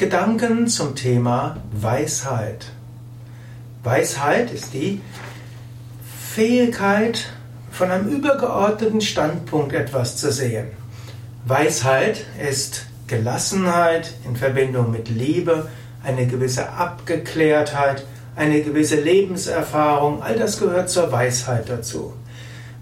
Gedanken zum Thema Weisheit. Weisheit ist die Fähigkeit, von einem übergeordneten Standpunkt etwas zu sehen. Weisheit ist Gelassenheit in Verbindung mit Liebe, eine gewisse Abgeklärtheit, eine gewisse Lebenserfahrung, all das gehört zur Weisheit dazu.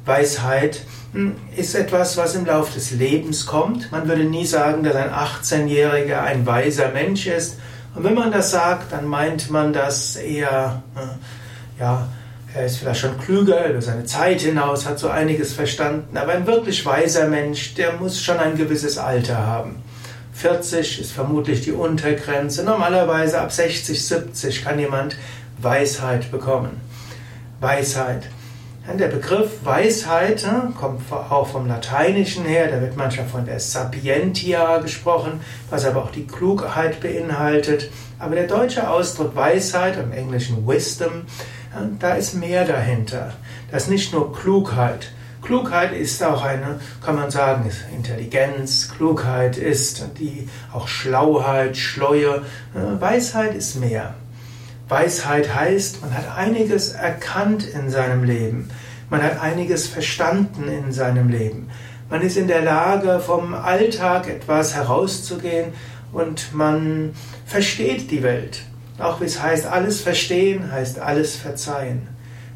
Weisheit hm, ist etwas, was im Laufe des Lebens kommt. Man würde nie sagen, dass ein 18-Jähriger ein weiser Mensch ist. Und wenn man das sagt, dann meint man das eher, äh, ja, er ist vielleicht schon klüger über seine Zeit hinaus, hat so einiges verstanden. Aber ein wirklich weiser Mensch, der muss schon ein gewisses Alter haben. 40 ist vermutlich die Untergrenze. Normalerweise ab 60, 70 kann jemand Weisheit bekommen. Weisheit. Der Begriff Weisheit ne, kommt auch vom Lateinischen her, da wird manchmal von der Sapientia gesprochen, was aber auch die Klugheit beinhaltet. Aber der deutsche Ausdruck Weisheit, im Englischen Wisdom, da ist mehr dahinter. Das ist nicht nur Klugheit. Klugheit ist auch eine, kann man sagen, ist Intelligenz. Klugheit ist die auch Schlauheit, Schleue. Weisheit ist mehr. Weisheit heißt, man hat einiges erkannt in seinem Leben. Man hat einiges verstanden in seinem Leben. Man ist in der Lage, vom Alltag etwas herauszugehen und man versteht die Welt. Auch wie es heißt, alles verstehen heißt alles verzeihen.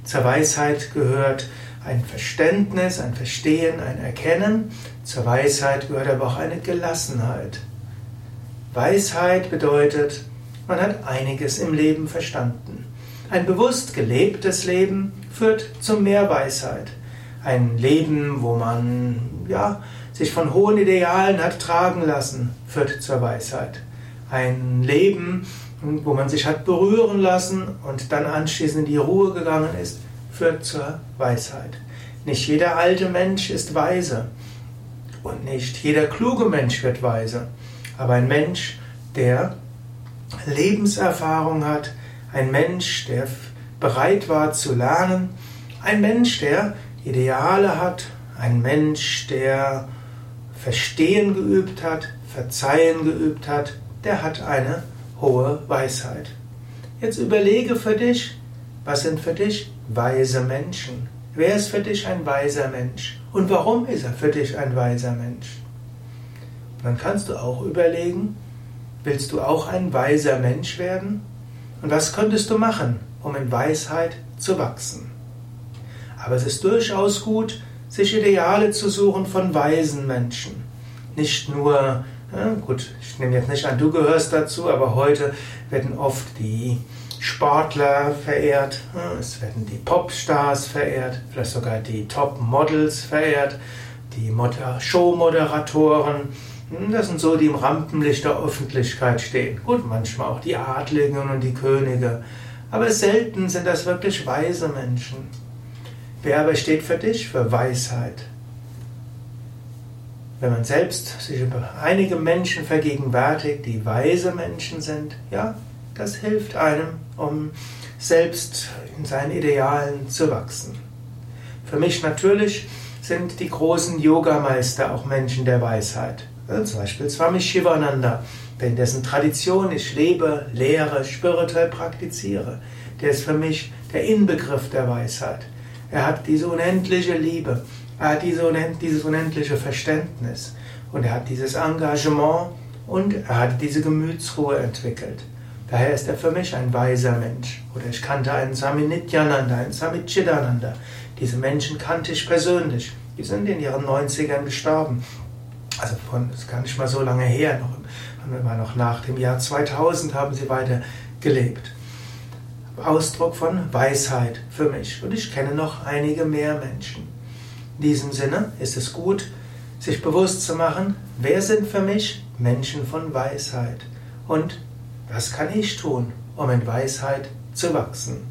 Zur Weisheit gehört ein Verständnis, ein Verstehen, ein Erkennen. Zur Weisheit gehört aber auch eine Gelassenheit. Weisheit bedeutet, man hat einiges im Leben verstanden. Ein bewusst gelebtes Leben führt zu mehr Weisheit. Ein Leben, wo man ja, sich von hohen Idealen hat tragen lassen, führt zur Weisheit. Ein Leben, wo man sich hat berühren lassen und dann anschließend in die Ruhe gegangen ist, führt zur Weisheit. Nicht jeder alte Mensch ist weise und nicht jeder kluge Mensch wird weise, aber ein Mensch, der Lebenserfahrung hat, ein Mensch, der bereit war zu lernen, ein Mensch, der Ideale hat, ein Mensch, der Verstehen geübt hat, Verzeihen geübt hat, der hat eine hohe Weisheit. Jetzt überlege für dich, was sind für dich weise Menschen? Wer ist für dich ein weiser Mensch? Und warum ist er für dich ein weiser Mensch? dann kannst du auch überlegen, Willst du auch ein weiser Mensch werden? Und was könntest du machen, um in Weisheit zu wachsen? Aber es ist durchaus gut, sich Ideale zu suchen von weisen Menschen. Nicht nur, ja, gut, ich nehme jetzt nicht an, du gehörst dazu, aber heute werden oft die Sportler verehrt, es werden die Popstars verehrt, vielleicht sogar die Top-Models verehrt, die Showmoderatoren, das sind so, die im Rampenlicht der Öffentlichkeit stehen. Gut, manchmal auch die Adligen und die Könige. Aber selten sind das wirklich weise Menschen. Wer aber steht für dich? Für Weisheit. Wenn man selbst sich über einige Menschen vergegenwärtigt, die weise Menschen sind, ja, das hilft einem, um selbst in seinen Idealen zu wachsen. Für mich natürlich sind die großen Yogameister auch Menschen der Weisheit. Zum Beispiel Swami Shivananda, in dessen Tradition ich lebe, lehre, spirituell praktiziere. Der ist für mich der Inbegriff der Weisheit. Er hat diese unendliche Liebe, er hat diese unend, dieses unendliche Verständnis und er hat dieses Engagement und er hat diese Gemütsruhe entwickelt. Daher ist er für mich ein weiser Mensch. Oder ich kannte einen Swami Nityananda, einen Swami Chidananda. Diese Menschen kannte ich persönlich. Die sind in ihren 90ern gestorben also von, ist gar nicht mal so lange her, noch, immer noch nach dem Jahr 2000 haben sie weiter gelebt. Ausdruck von Weisheit für mich. Und ich kenne noch einige mehr Menschen. In diesem Sinne ist es gut, sich bewusst zu machen, wer sind für mich Menschen von Weisheit und was kann ich tun, um in Weisheit zu wachsen.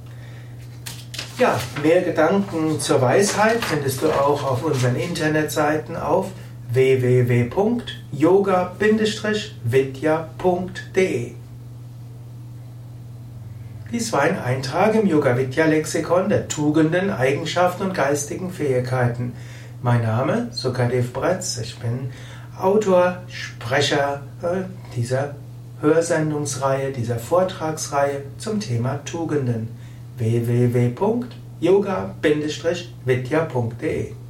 Ja, mehr Gedanken zur Weisheit findest du auch auf unseren Internetseiten auf www.yoga-vidya.de Dies war ein Eintrag im Yoga Vidya Lexikon der Tugenden, Eigenschaften und geistigen Fähigkeiten. Mein Name Sukadev Bretz, ich bin Autor, Sprecher äh, dieser Hörsendungsreihe, dieser Vortragsreihe zum Thema Tugenden. www.yoga-vidya.de